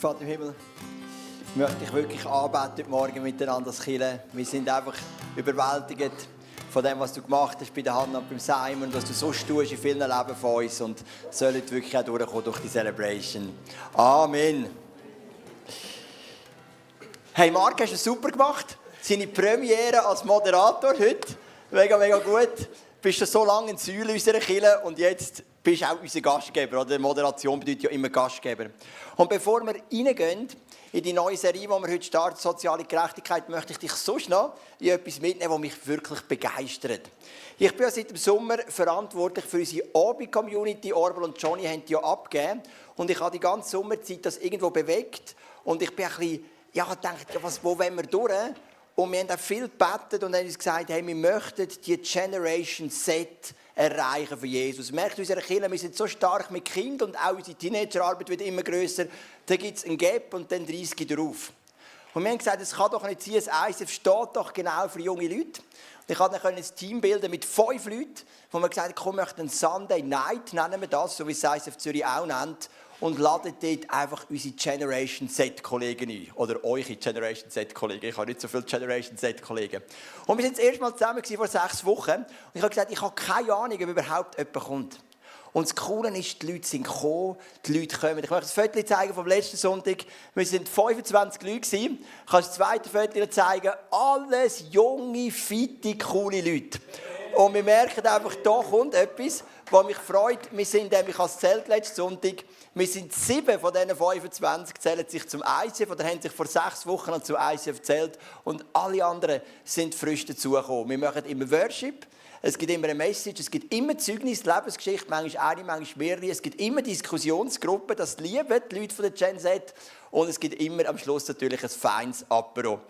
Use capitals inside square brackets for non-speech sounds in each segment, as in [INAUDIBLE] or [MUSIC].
Vater im Himmel, ich möchte dich wirklich anbeten heute Morgen miteinander als Kirche. Wir sind einfach überwältigt von dem, was du gemacht hast bei der Hand und beim Simon und was du so tust in vielen Leben von uns und sollen wirklich auch durchkommen durch die Celebration. Amen. Hey Marc, hast du super gemacht. Seine Premiere als Moderator heute. Mega, mega gut. Bist du so lange in Säule unserer Kirche und jetzt bist du auch unser Gastgeber. Oder Moderation bedeutet ja immer Gastgeber. Und bevor wir reingehen in die neue Serie, die wir heute starten, Soziale Gerechtigkeit, möchte ich dich sonst noch in etwas mitnehmen, was mich wirklich begeistert. Ich bin ja seit dem Sommer verantwortlich für unsere Obi-Community. Orbel und Johnny haben die ja abgegeben. Und ich habe die ganze Sommerzeit das irgendwo bewegt. Und ich bin ein bisschen, ja, gedacht, ja, was, wo wollen wir durch? Und wir haben auch viel gebetet und haben uns gesagt, hey, wir möchten die Generation Z erreichen für Jesus. Merkt unsere Kinder, wir sind so stark mit Kindern und auch unsere Teenagerarbeit wird immer größer. Da gibt es ein Gap und dann 30 drauf. Und wir haben gesagt, es kann doch nicht sein, das ISF steht doch genau für junge Leute. Und ich konnte dann ein Team bilden mit fünf Leuten, wo wir gesagt haben, komm, wir möchten einen Sunday Night, nennen wir das, so wie es ISF Zürich auch nennt und ladet dort einfach unsere Generation Z-Kollegen ein. Oder eure Generation Z-Kollegen. Ich habe nicht so viele Generation Z-Kollegen. Und wir sind das erste Mal zusammen vor sechs Wochen. Und ich habe gesagt, ich habe keine Ahnung, ob überhaupt jemand kommt. Und das Coole ist, die Leute sind gekommen, die Leute kommen. Ich möchte das Foto zeigen vom letzten Sonntag. Wir sind 25 Leute. Ich kann das zweite Foto zeigen. Alles junge, fitte, coole Leute. Und wir merken einfach, da kommt etwas, was mich freut. Wir sind nämlich als Zelt letzten Sonntag wir sind sieben von diesen 25 zählen sich zum ICF oder haben sich vor sechs Wochen zum ICF gezählt und alle anderen sind frisch dazugekommen. Wir machen immer Worship, es gibt immer eine Message, es gibt immer Zeugnis, Lebensgeschichte, manchmal eine, manchmal mehrere. Es gibt immer Diskussionsgruppen, das lieben die Leute von der Gen Z. Und es gibt immer am Schluss natürlich ein feines Apero.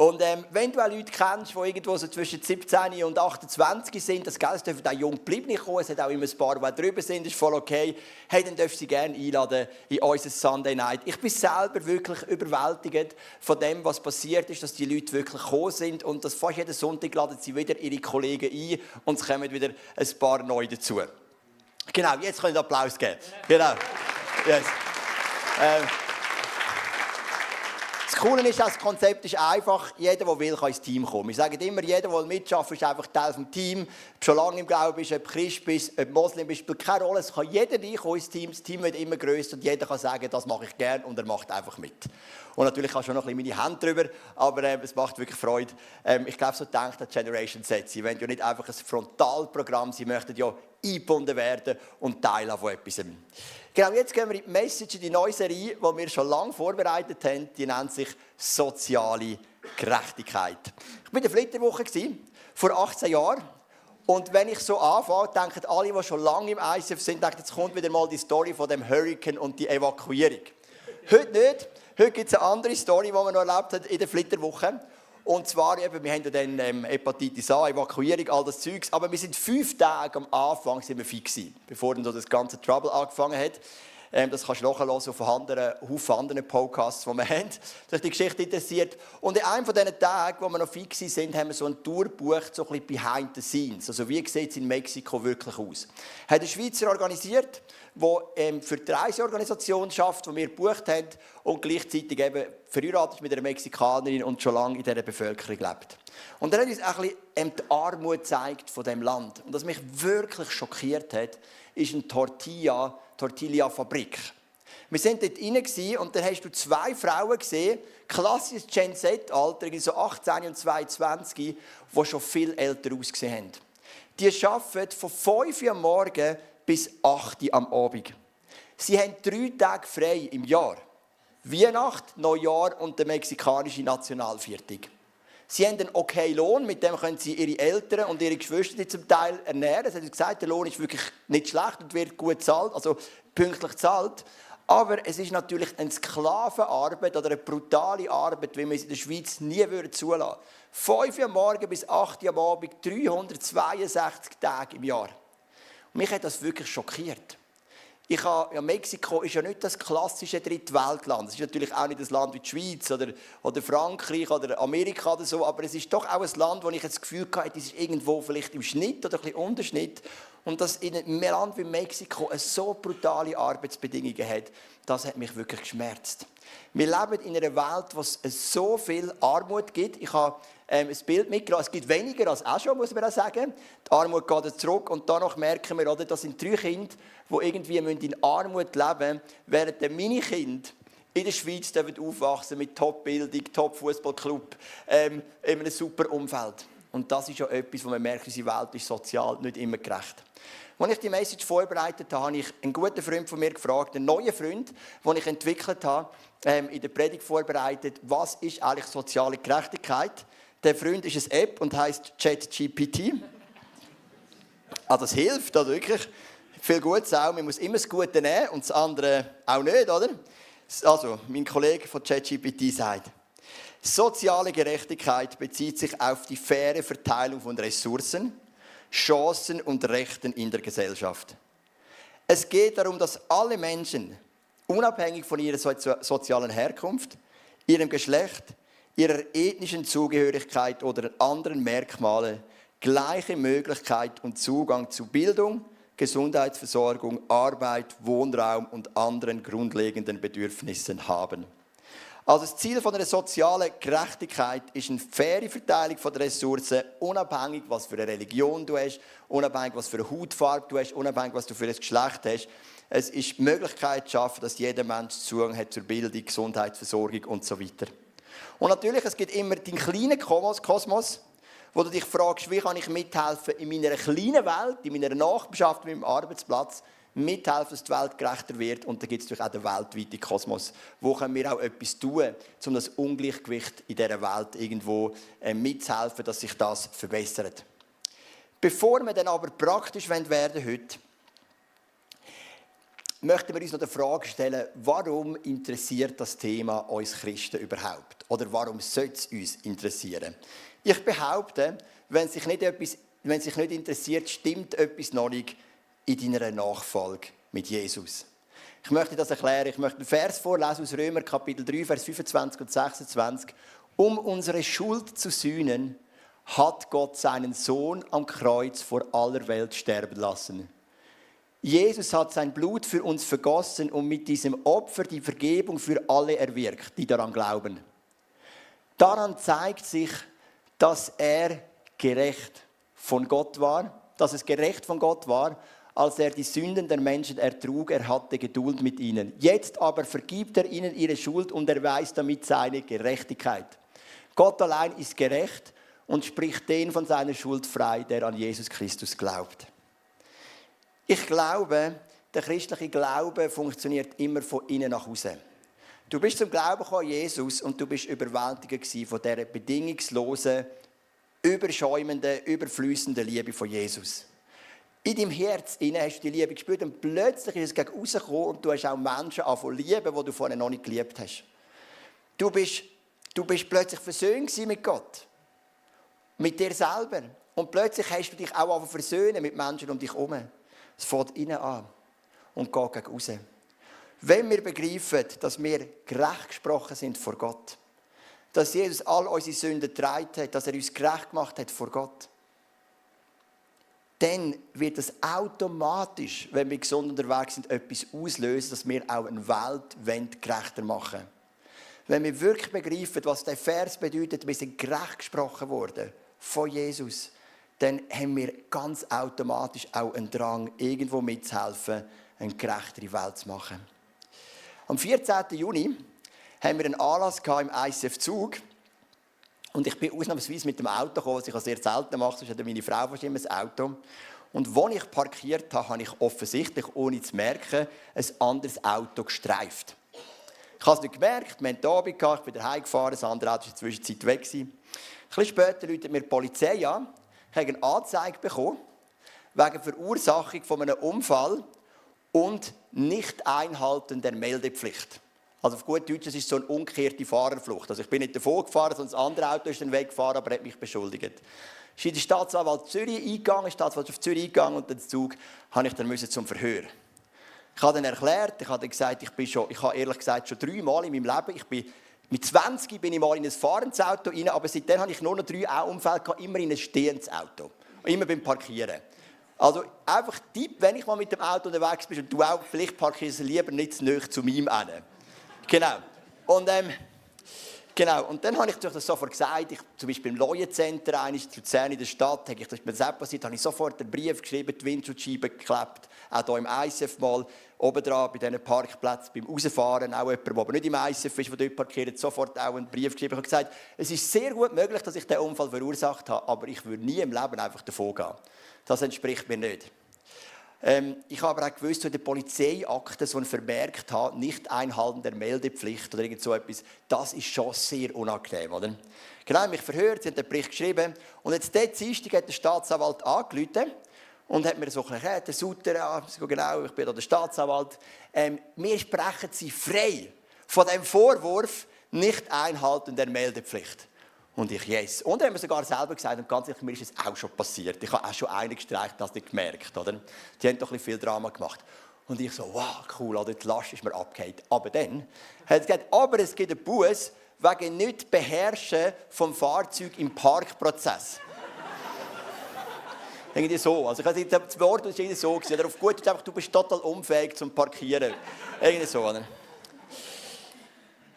Und ähm, wenn du auch Leute kennst, die irgendwo so zwischen 17 und 28 sind, das Geld dürfen auch jung geblieben kommen, es hat auch immer ein paar, die drüber sind, ist voll okay, hey, dann dürfen sie gerne einladen in unser Sunday Night. Ich bin selber wirklich überwältigt von dem, was passiert ist, dass die Leute wirklich gekommen sind und dass fast jeden Sonntag laden sie wieder ihre Kollegen ein und es kommen wieder ein paar neu dazu. Genau, jetzt können wir Applaus geben. Genau. Yes. Ähm, Coole ist, das Konzept ist einfach, jeder, der will, kann ins Team kommen. Wir sagen immer, jeder, der mitschaffen ist einfach Teil des Teams. Ob schon lange im Glauben bist, ob Christ bist, ob Moslem bist, spielt keine Rolle. Es kann jeder reinkommen ins Team. Das Team wird immer größer und jeder kann sagen, das mache ich gerne und er macht einfach mit. Und natürlich hast du noch ein bisschen meine Hand drüber, aber äh, es macht wirklich Freude. Ähm, ich glaube, so denkt die Generation Z. Sie wollen ja nicht einfach ein Frontalprogramm, sie möchten ja eingebunden werden und Teil von etwas. Genau, jetzt gehen wir in die Message, in die neue Serie, die wir schon lange vorbereitet haben. Die nennt sich Soziale Gerechtigkeit. Ich war in der Flitterwoche, vor 18 Jahren. Und wenn ich so anfange, denken alle, die schon lange im ICF sind, denken, jetzt kommt wieder mal die Story von dem Hurricane und die Evakuierung. Heute nicht. Heute gibt es eine andere Story, die wir noch erlebt haben in der Flitterwoche. Und zwar eben, wir haben ja dann ähm, Hepatitis A, Evakuierung, all das Zeugs. Aber wir sind fünf Tage am Anfang sind wir fix gewesen, bevor dann so das ganze Trouble angefangen hat. Ähm, das kannst du nachhören auf anderen, Haufen anderen Podcasts, die wir haben, sich die Geschichte interessiert. Und in einem von diesen Tagen, wo wir noch fix sind, haben wir so eine Tour gebucht, so ein bisschen behind the scenes. Also wie sieht es in Mexiko wirklich aus? Hat ein Schweizer organisiert, der ähm, für die Reiseorganisation schafft, die wir gebucht haben und gleichzeitig eben verheiratet mit einer Mexikanerin und schon lange in dieser Bevölkerung lebt. Und er hat uns ein bisschen ähm, die Armut gezeigt von dem Land. Und was mich wirklich schockiert hat, ist eine Tortilla, Tortilla-Fabrik. Wir sind dort rein und dann hast du zwei Frauen gesehen, klassisches Gen Z-Alter, so 18 und 22, die schon viel älter ausgesehen haben. Die arbeiten von 5 Uhr am Morgen bis 8 Uhr am Abend. Sie haben drei Tage frei im Jahr. Weihnacht, Neujahr und der mexikanische Nationalviertag. Sie haben einen okay Lohn, mit dem können sie ihre Eltern und ihre Geschwister zum Teil ernähren. Sie haben gesagt, der Lohn ist wirklich nicht schlecht und wird gut bezahlt, also pünktlich bezahlt. Aber es ist natürlich eine Sklavenarbeit oder eine brutale Arbeit, wie man es in der Schweiz nie würde zulassen würde. 5 Uhr morgen bis 8 Uhr am Abend, 362 Tage im Jahr. Mich hat das wirklich schockiert. Ich habe, ja, Mexiko ist ja nicht das klassische Drittweltland. Es ist natürlich auch nicht das Land wie die Schweiz oder, oder Frankreich oder Amerika oder so, aber es ist doch auch ein Land, wo ich das Gefühl hatte, es ist irgendwo vielleicht im Schnitt oder ein bisschen Unterschnitt. Und dass in einem Land wie Mexiko so brutale Arbeitsbedingungen hat, das hat mich wirklich geschmerzt. Wir leben in einer Welt, wo es so viel Armut gibt. Ich habe ähm, ein Bild mitgebracht. Es gibt weniger als auch schon, muss man auch sagen. Die Armut geht zurück und danach merken wir, oder, das sind drei Kinder, die irgendwie in Armut leben müssen, während meine Kinder in der Schweiz aufwachsen mit Top-Bildung, Top-Fußballclub, ähm, in einem super Umfeld. Und das ist ja etwas, wo man merkt, unsere Welt ist sozial nicht immer gerecht. Als ich die Message vorbereitet habe, habe ich einen guten Freund von mir gefragt, einen neuen Freund, den ich entwickelt habe, ähm, in der Predigt vorbereitet, was ist eigentlich soziale Gerechtigkeit? Der Freund ist eine App und heißt ChatGPT. Ah, das hilft, also wirklich viel Gutes auch. Man muss immer das Gute nehmen und das andere auch nicht, oder? Also, mein Kollege von ChatGPT sagt, soziale Gerechtigkeit bezieht sich auf die faire Verteilung von Ressourcen, Chancen und Rechten in der Gesellschaft. Es geht darum, dass alle Menschen, unabhängig von ihrer sozialen Herkunft, ihrem Geschlecht, ihrer ethnischen Zugehörigkeit oder anderen Merkmale, gleiche Möglichkeit und Zugang zu Bildung, Gesundheitsversorgung, Arbeit, Wohnraum und anderen grundlegenden Bedürfnissen haben. Also das Ziel von einer sozialen Gerechtigkeit ist eine faire Verteilung der Ressourcen, unabhängig, was für eine Religion du hast, unabhängig, was für eine Hautfarbe du hast, unabhängig, was du für ein Geschlecht hast. Es ist die Möglichkeit zu schaffen, dass jeder Mensch Zugang hat zur Bildung, Gesundheitsversorgung und so weiter. Und natürlich, es gibt immer den kleinen Kosmos, wo du dich fragst, wie kann ich mithelfen in meiner kleinen Welt, in meiner Nachbarschaft, in meinem Arbeitsplatz, mithelfen, dass die Welt gerechter wird. Und da gibt es natürlich auch den weltweiten Kosmos. Wo können wir auch etwas tun, um das Ungleichgewicht in dieser Welt irgendwo äh, mitzuhelfen, dass sich das verbessert. Bevor wir dann aber praktisch werden heute, möchten wir uns noch die Frage stellen, warum interessiert das Thema uns Christen überhaupt? Oder warum sollte es uns interessieren? Ich behaupte, wenn sich nicht, etwas, wenn sich nicht interessiert, stimmt etwas noch nicht in deiner Nachfolge mit Jesus. Ich möchte das erklären. Ich möchte einen Vers vorlesen aus Römer Kapitel 3, Vers 25 und 26. Um unsere Schuld zu sühnen, hat Gott seinen Sohn am Kreuz vor aller Welt sterben lassen. Jesus hat sein Blut für uns vergossen und mit diesem Opfer die Vergebung für alle erwirkt, die daran glauben. Daran zeigt sich, dass er gerecht von Gott war, dass es gerecht von Gott war als er die Sünden der Menschen ertrug, er hatte Geduld mit ihnen. Jetzt aber vergibt er ihnen ihre Schuld und erweist damit seine Gerechtigkeit. Gott allein ist gerecht und spricht den von seiner Schuld frei, der an Jesus Christus glaubt. Ich glaube, der christliche Glaube funktioniert immer von innen nach außen. Du bist zum Glauben gekommen, Jesus, und du bist überwältigt von dieser bedingungslosen, überschäumenden, überflüssenden Liebe von Jesus. In deinem Herz hast du die Liebe gespürt und plötzlich ist es gegen rausgekommen und du hast auch Menschen angefangen lieben, die du vorher noch nicht geliebt hast. Du bist, du bist plötzlich versöhnt mit Gott. Mit dir selber. Und plötzlich hast du dich auch versöhnen mit Menschen um dich herum. Es fängt innen an und geht gegen raus. Wenn wir begreifen, dass wir gerecht gesprochen sind vor Gott, dass Jesus all unsere Sünden getragen hat, dass er uns gerecht gemacht hat vor Gott, dann wird es automatisch, wenn wir gesund unterwegs sind, etwas auslösen, dass wir auch eine Welt gerechter machen Wenn wir wirklich begreifen, was der Vers bedeutet, wir sind gerecht gesprochen worden von Jesus, dann haben wir ganz automatisch auch einen Drang, irgendwo mitzuhelfen, eine gerechtere Welt zu machen. Am 14. Juni haben wir einen Anlass im ICF Zug und ich bin ausnahmsweise mit dem Auto gekommen, was ich auch sehr selten mache, sonst hat meine Frau fast immer ein Auto. Und als ich parkiert habe, habe ich offensichtlich, ohne zu merken, ein anderes Auto gestreift. Ich habe es nicht gemerkt, wir haben hier Abend gehabt, ich bin daheim gefahren, das andere Auto war in der Zwischenzeit weg. Ein bisschen später läutet mir die Polizei an, ich habe eine Anzeige bekommen, wegen Verursachung von einem Unfall und Nicht-Einhalten der Meldepflicht. Also auf gut Deutsch, es ist so eine umgekehrte Fahrerflucht. Also ich bin nicht davor gefahren, sondern das andere Auto ist dann weggefahren, aber hat mich beschuldigt. Ich bin in die Staatsanwalt Zürich eingegangen, die Staatsanwaltschaft Zürich eingegangen und den Zug habe ich dann zum Verhör. Ich habe dann erklärt, ich habe dann gesagt, ich bin schon, ich habe ehrlich gesagt schon dreimal in meinem Leben, ich bin mit 20 bin ich mal in ein fahrendes Auto rein, aber seitdem habe ich nur noch drei Unfälle gehabt, immer in ein stehendes Auto. Immer beim Parkieren. Also einfach Tipp, wenn ich mal mit dem Auto unterwegs bin und du auch, vielleicht parkierst du lieber nicht zu nahe zu meinem Ende. Genau. Und ähm, Genau, und dann habe ich das sofort gesagt, ich, zum Beispiel im Leuenzentrum, eines zu Luzern in der Stadt, habe ich das mir selbst passiert, habe ich sofort einen Brief geschrieben, die Windschutzscheibe geklebt, auch hier im ISF mal, oben dran bei diesen Parkplätzen, beim Rausfahren, auch jemand, der aber nicht im ISF ist, der dort parkiert, sofort auch einen Brief geschrieben. Ich habe gesagt, es ist sehr gut möglich, dass ich diesen Unfall verursacht habe, aber ich würde nie im Leben einfach davon gehen. Das entspricht mir nicht. Ähm, ich habe aber auch gewusst, in der Polizeiakte so ein vermerkt hat, nicht einhalten der Meldepflicht oder irgend so etwas, das ist schon sehr unangenehm, oder? Genau, mich verhört, sie haben den Bericht geschrieben und jetzt dort Dienstag hat der Staatsanwalt angerufen und hat mir so ein bisschen, der Sutter, ja, genau, ich bin da der Staatsanwalt, ähm, wir sprechen sie frei von dem Vorwurf, nicht einhalten der Meldepflicht. Und ich, yes. Und haben wir sogar selber gesagt, und ganz ehrlich, mir ist es auch schon passiert. Ich habe auch schon einen gestreicht, das nicht gemerkt, oder? Die haben doch ein viel Drama gemacht. Und ich so, wow, cool, oder? die Last ist mir abgehängt. Aber dann hat es gesagt, aber es gibt einen Buß wegen nicht Beherrschen vom Fahrzeug im Parkprozess. [LAUGHS] irgendwie so. Also, ich das Wort war irgendwie so. Oder auf gut ist einfach, du bist total unfähig zum Parkieren. Irgendwie so, oder?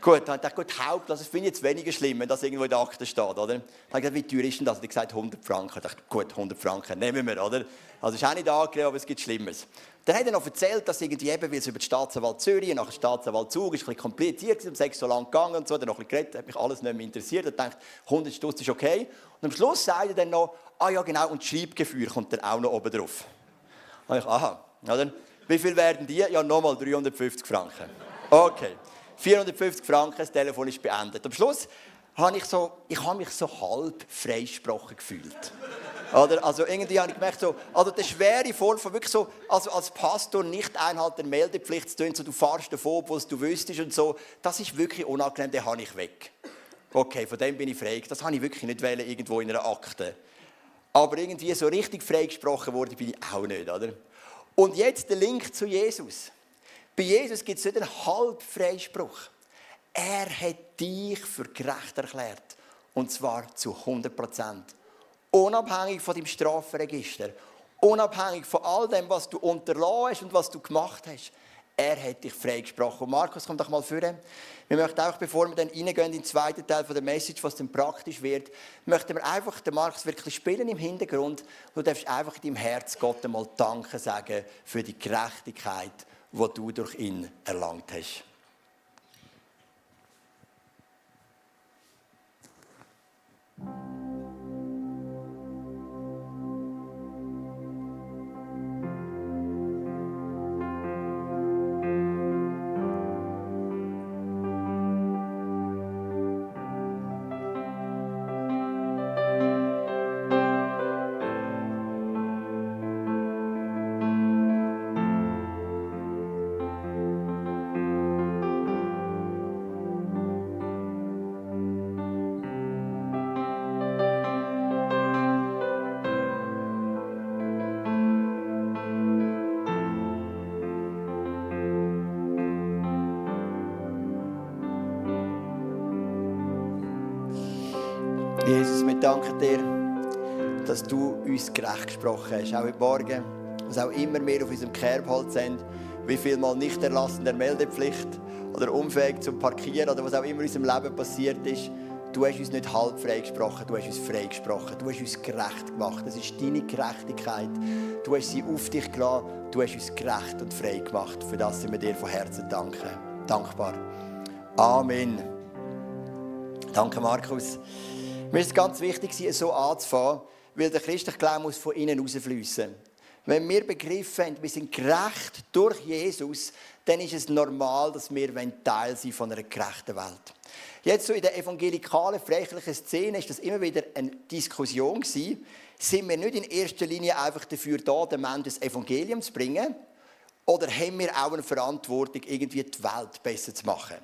Gut, dann dachte ich, gut, Haupt, das finde ich jetzt weniger schlimm, wenn das irgendwo in der Akte steht, oder? Dann habe ich gesagt, wie teuer ist denn das? Und ich gesagt, 100 Franken. Ich dachte, gut, 100 Franken, nehmen wir, oder? Also ist auch nicht angenehm, aber es gibt Schlimmes. Dann hat er noch erzählt, dass irgendwie eben, weil es über die Staatsanwalt Zürich, nach dem Staatsanwalt Zug, ist ein bisschen kompliziert, um sechs so lang gegangen und so, dann noch ein bisschen geredet, hat mich alles nicht mehr interessiert, Ich dachte, 100 Stutz ist okay. Und am Schluss sagt er dann noch, ah ja genau, und Schreibgefühl kommt dann auch noch oben drauf. Und ich, aha, oder? Wie viel werden die? Ja, nochmal 350 Franken. Okay. 450 Franken, das Telefon ist beendet. Am Schluss habe ich, so, ich habe mich so halb freigesprochen gefühlt. Oder? Also irgendwie habe ich gemerkt, so, also der schwere Form von wirklich so, also als Pastor nicht einhalten der Meldepflicht zu tun, so du fahrst davon, obwohl du wüsstest und so, das ist wirklich unangenehm, den habe ich weg. Okay, von dem bin ich frei. Das habe ich wirklich nicht wählen, irgendwo in einer Akte. Aber irgendwie so richtig freigesprochen worden bin ich auch nicht, oder? Und jetzt der Link zu Jesus. Bei Jesus gibt es nicht einen Halbfreispruch. Er hat dich für gerecht erklärt. Und zwar zu 100 Prozent. Unabhängig von deinem Strafregister. Unabhängig von all dem, was du unterlassen hast und was du gemacht hast. Er hat dich freigesprochen. Und Markus, komm doch mal vor. Wir möchten auch, bevor wir dann reingehen in den zweiten Teil der Message, was dann praktisch wird, möchten wir einfach den Markus wirklich spielen im Hintergrund. Du darfst einfach in deinem Herz Gott einmal Danke sagen für die Gerechtigkeit, wo du durch ihn erlangt hast. Uns gerecht gesprochen hast. Auch heute Morgen, was auch immer wir auf unserem Kerbholz sind, wie viel mal nicht erlassen der Meldepflicht oder unfähig zum Parkieren oder was auch immer in unserem Leben passiert ist. Du hast uns nicht halb frei gesprochen, du hast uns frei gesprochen. Du hast uns gerecht gemacht. Das ist deine Gerechtigkeit. Du hast sie auf dich gelassen. Du hast uns gerecht und frei gemacht. Für das sind wir dir von Herzen danken. dankbar. Amen. Danke, Markus. Mir ist ganz wichtig, so anzufangen, weil der christliche Glaube muss von innen herausfließen. Wenn wir begriffen haben, wir sind gerecht durch Jesus, dann ist es normal, dass wir Teil sind von einer gerechten Welt. Jetzt so in der evangelikalen, freiklichen Szene ist das immer wieder eine Diskussion gewesen. Sind wir nicht in erster Linie einfach dafür da, den Menschen das Evangelium zu bringen? Oder haben wir auch eine Verantwortung, irgendwie die Welt besser zu machen?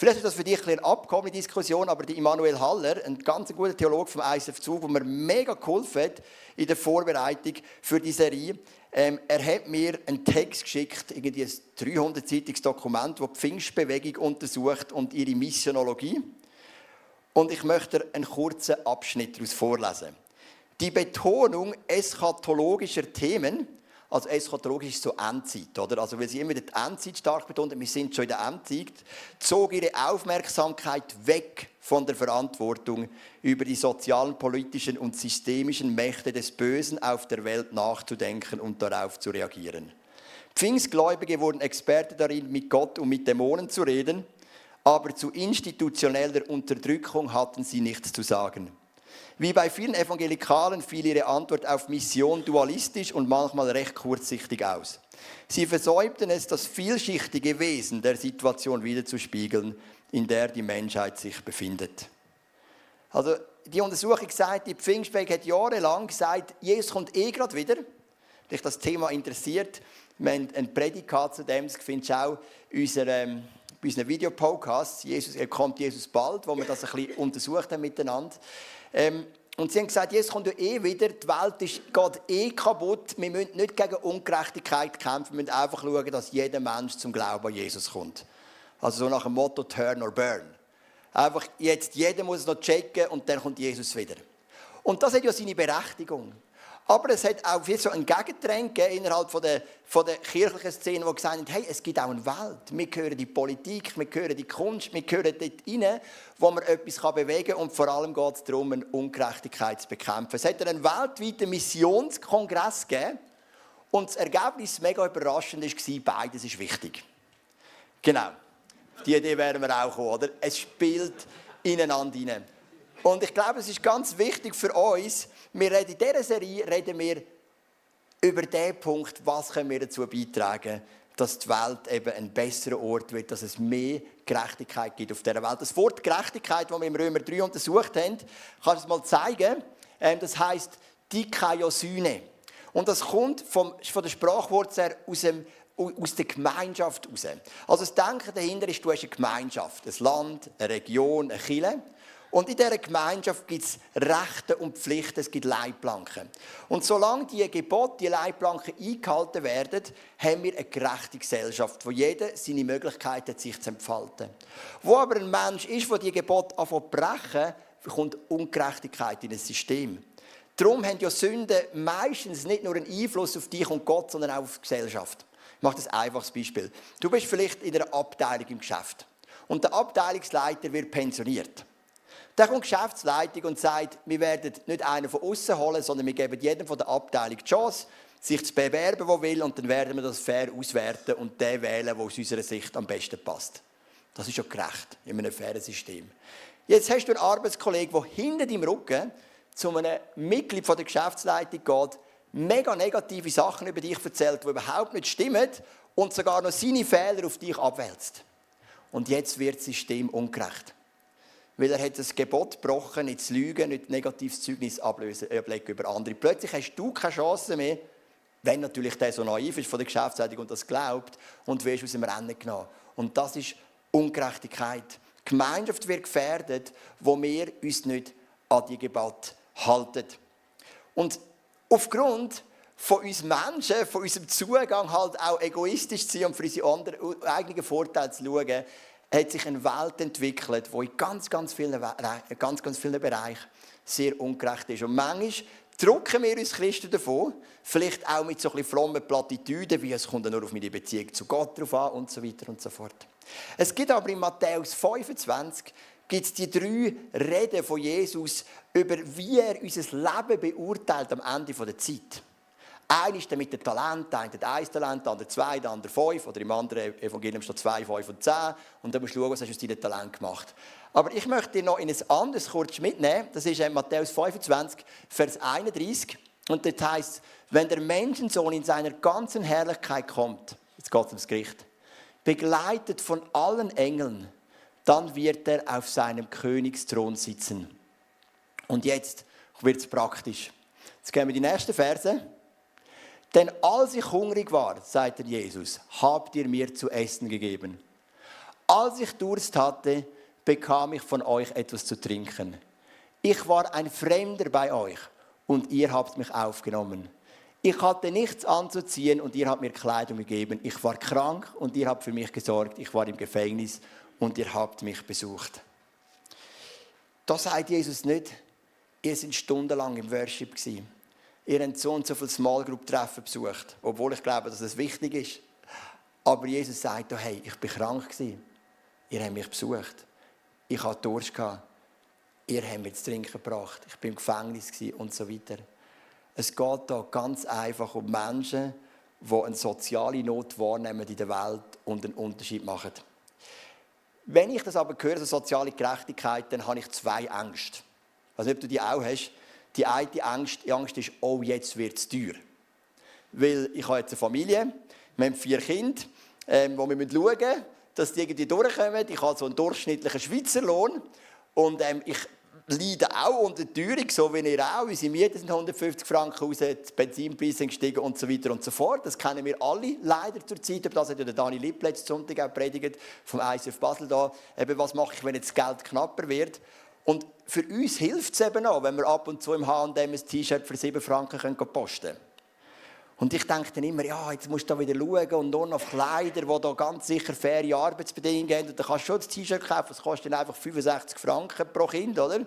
Vielleicht ist das für dich eine abgekommene Diskussion, aber die Immanuel Haller, ein ganz guter Theologe vom ISF Zug, der mir mega geholfen hat in der Vorbereitung für die Serie, ähm, er hat mir einen Text geschickt, irgendwie ein 300-seitiges Dokument, das die Pfingstbewegung untersucht und ihre Missionologie. Und ich möchte einen kurzen Abschnitt daraus vorlesen. Die Betonung eschatologischer Themen, also eschatologisch so Endzeit, oder? Also weil sie immer die Endzeit stark betont, wir sind schon in der Endzeit, zog ihre Aufmerksamkeit weg von der Verantwortung über die sozialen, politischen und systemischen Mächte des Bösen auf der Welt nachzudenken und darauf zu reagieren. Pfingstgläubige wurden Experte darin, mit Gott und mit Dämonen zu reden, aber zu institutioneller Unterdrückung hatten sie nichts zu sagen. Wie bei vielen Evangelikalen fiel ihre Antwort auf Mission dualistisch und manchmal recht kurzsichtig aus. Sie versäumten es, das vielschichtige Wesen der Situation wiederzuspiegeln, in der die Menschheit sich befindet. Also die Untersuchung sagt, die Pfingstberg hat jahrelang gesagt, Jesus kommt eh gerade wieder. Dich das Thema interessiert, wir haben ein Prädikat zu dem, das findest du auch in unserem, bei unseren Videopodcasts. Jesus, er kommt Jesus bald, wo wir das ein bisschen untersucht haben miteinander. Ähm, und sie haben gesagt, Jesus kommt ja eh wieder, die Welt ist, geht eh kaputt, wir müssen nicht gegen Ungerechtigkeit kämpfen, wir müssen einfach schauen, dass jeder Mensch zum Glauben an Jesus kommt. Also so nach dem Motto Turn or Burn. Einfach jetzt, jeder muss es noch checken und dann kommt Jesus wieder. Und das hat ja seine Berechtigung. Aber es hat auch so ein Gegentrend innerhalb von der, von der kirchlichen Szene, wo gesagt haben, hey, es gibt auch eine Welt. Wir gehören die Politik, wir gehören die Kunst, wir gehören dort rein, wo man etwas bewegen kann. Und vor allem geht es darum, eine Ungerechtigkeit zu bekämpfen. Es hat einen weltweiten Missionskongress gegeben. Und das Ergebnis, mega überraschend, war, beides ist wichtig. Genau. Die Idee werden wir auch kommen, oder? Es spielt ineinander hinein. Und ich glaube, es ist ganz wichtig für uns, wir reden in dieser Serie reden wir über den Punkt, was können wir dazu beitragen, dass die Welt eben ein besserer Ort wird, dass es mehr Gerechtigkeit gibt auf dieser Welt. Das Wort Gerechtigkeit, das wir im Römer 3 untersucht haben, kann ich es mal zeigen. Ähm, das heißt Dikaiosyne. Und das kommt vom, von der Sprachwurzel aus, dem, aus der Gemeinschaft heraus. Also das Denken dahinter ist, du hast eine Gemeinschaft, ein Land, eine Region, eine Kirche. Und in dieser Gemeinschaft gibt es Rechte und Pflichten, es gibt Leitplanken. Und solange diese Gebote, die Leitplanken eingehalten werden, haben wir eine gerechte Gesellschaft, wo jeder seine Möglichkeit hat, sich zu entfalten. Wo aber ein Mensch ist, der diese Gebote anfängt brechen, kommt Ungerechtigkeit in das System. Darum haben ja Sünden meistens nicht nur einen Einfluss auf dich und Gott, sondern auch auf die Gesellschaft. Ich mache das ein einfaches Beispiel. Du bist vielleicht in einer Abteilung im Geschäft und der Abteilungsleiter wird pensioniert. Dann kommt die Geschäftsleitung und sagt, wir werden nicht einen von außen holen, sondern wir geben jedem von der Abteilung die Chance, sich zu bewerben, der will, und dann werden wir das fair auswerten und den wählen, der aus unserer Sicht am besten passt. Das ist ja gerecht in einem fairen System. Jetzt hast du einen Arbeitskollegen, der hinter deinem Rücken zu einem Mitglied der Geschäftsleitung geht, mega negative Sachen über dich erzählt, die überhaupt nicht stimmen und sogar noch seine Fehler auf dich abwälzt. Und jetzt wird das System ungerecht weil er hat das Gebot gebrochen, nicht zu lügen, nicht negatives Zeugnis ablegen über andere. Plötzlich hast du keine Chance mehr, wenn natürlich der so naiv ist von der Geschäftsleitung und das glaubt und wirst aus dem Rennen genommen. Und das ist Ungerechtigkeit. Die Gemeinschaft wird gefährdet, wo wir uns nicht an die Gebote halten. Und aufgrund von uns Menschen, von unserem Zugang halt auch egoistisch zu sein und für unsere eigenen Vorteile zu schauen, hat sich eine Welt entwickelt, die in ganz, ganz vielen, ganz, ganz vielen Bereichen sehr ungerecht ist. Und manchmal drucken wir uns Christen davon, vielleicht auch mit so ein bisschen frommen Plattitüden, wie es kommt nur auf meine Beziehung zu Gott drauf an und so weiter und so fort. Es gibt aber in Matthäus 25 gibt die drei Reden von Jesus über, wie er unser Leben beurteilt am Ende der Zeit. Einer ist mit dem Talent, der eine hat ein Talent, der andere zwei, der andere fünf. Oder im anderen Evangelium steht zwei, fünf und zehn. Und dann musst du schauen, was hast du aus deinem Talent gemacht. Aber ich möchte dir noch in ein anderes kurz mitnehmen. Das ist in Matthäus 25, Vers 31. Und dort heißt wenn der Menschensohn in seiner ganzen Herrlichkeit kommt, jetzt geht es ums Gericht, begleitet von allen Engeln, dann wird er auf seinem Königsthron sitzen. Und jetzt wird es praktisch. Jetzt gehen wir die nächsten Verse. Denn als ich hungrig war, sagte Jesus, habt ihr mir zu essen gegeben. Als ich Durst hatte, bekam ich von euch etwas zu trinken. Ich war ein Fremder bei euch und ihr habt mich aufgenommen. Ich hatte nichts anzuziehen und ihr habt mir Kleidung gegeben. Ich war krank und ihr habt für mich gesorgt. Ich war im Gefängnis und ihr habt mich besucht. Da sagt Jesus nicht, Ihr seid stundenlang im Worship. Gewesen. Ihr habt so und so viele Small Group Treffen besucht, obwohl ich glaube, dass es wichtig ist. Aber Jesus sagt, hey, ich bin krank gewesen. Ihr habt mich besucht. Ich hatte Durst. Ihr habt mir zu trinken gebracht. Ich bin im Gefängnis und so weiter. Es geht hier ganz einfach um Menschen, die eine soziale Not wahrnehmen in der Welt und einen Unterschied machen. Wenn ich das aber höre, so soziale Gerechtigkeit, dann habe ich zwei Ängste. Also ob du die auch hast. Die eine Angst, die Angst ist, oh, jetzt wird es teuer. Weil ich habe jetzt eine Familie, wir haben vier Kinder, ähm, wo wir schauen müssen, dass die irgendwie durchkommen. Ich habe so einen durchschnittlichen Schweizer Lohn und ähm, ich leiden auch unter der Teuerung, so wie ihr auch. Unsere Mieten sind 150 Franken raus, die Benzinpreise sind gestiegen und so weiter und so fort. Das kennen wir alle leider zur Zeit. Aber das hat ja der Dani Lipp letzten Sonntag auch predigt, vom ICF Basel da. Eben, was mache ich, wenn jetzt das Geld knapper wird? Und für uns hilft es eben auch, wenn wir ab und zu im H&M ein T-Shirt für 7 Franken posten können. Und ich denke dann immer, ja, jetzt musst du da wieder schauen und nur noch Kleider, die da ganz sicher faire Arbeitsbedingungen haben. Und dann kannst du schon das T-Shirt kaufen, das kostet dann einfach 65 Franken pro Kind, oder?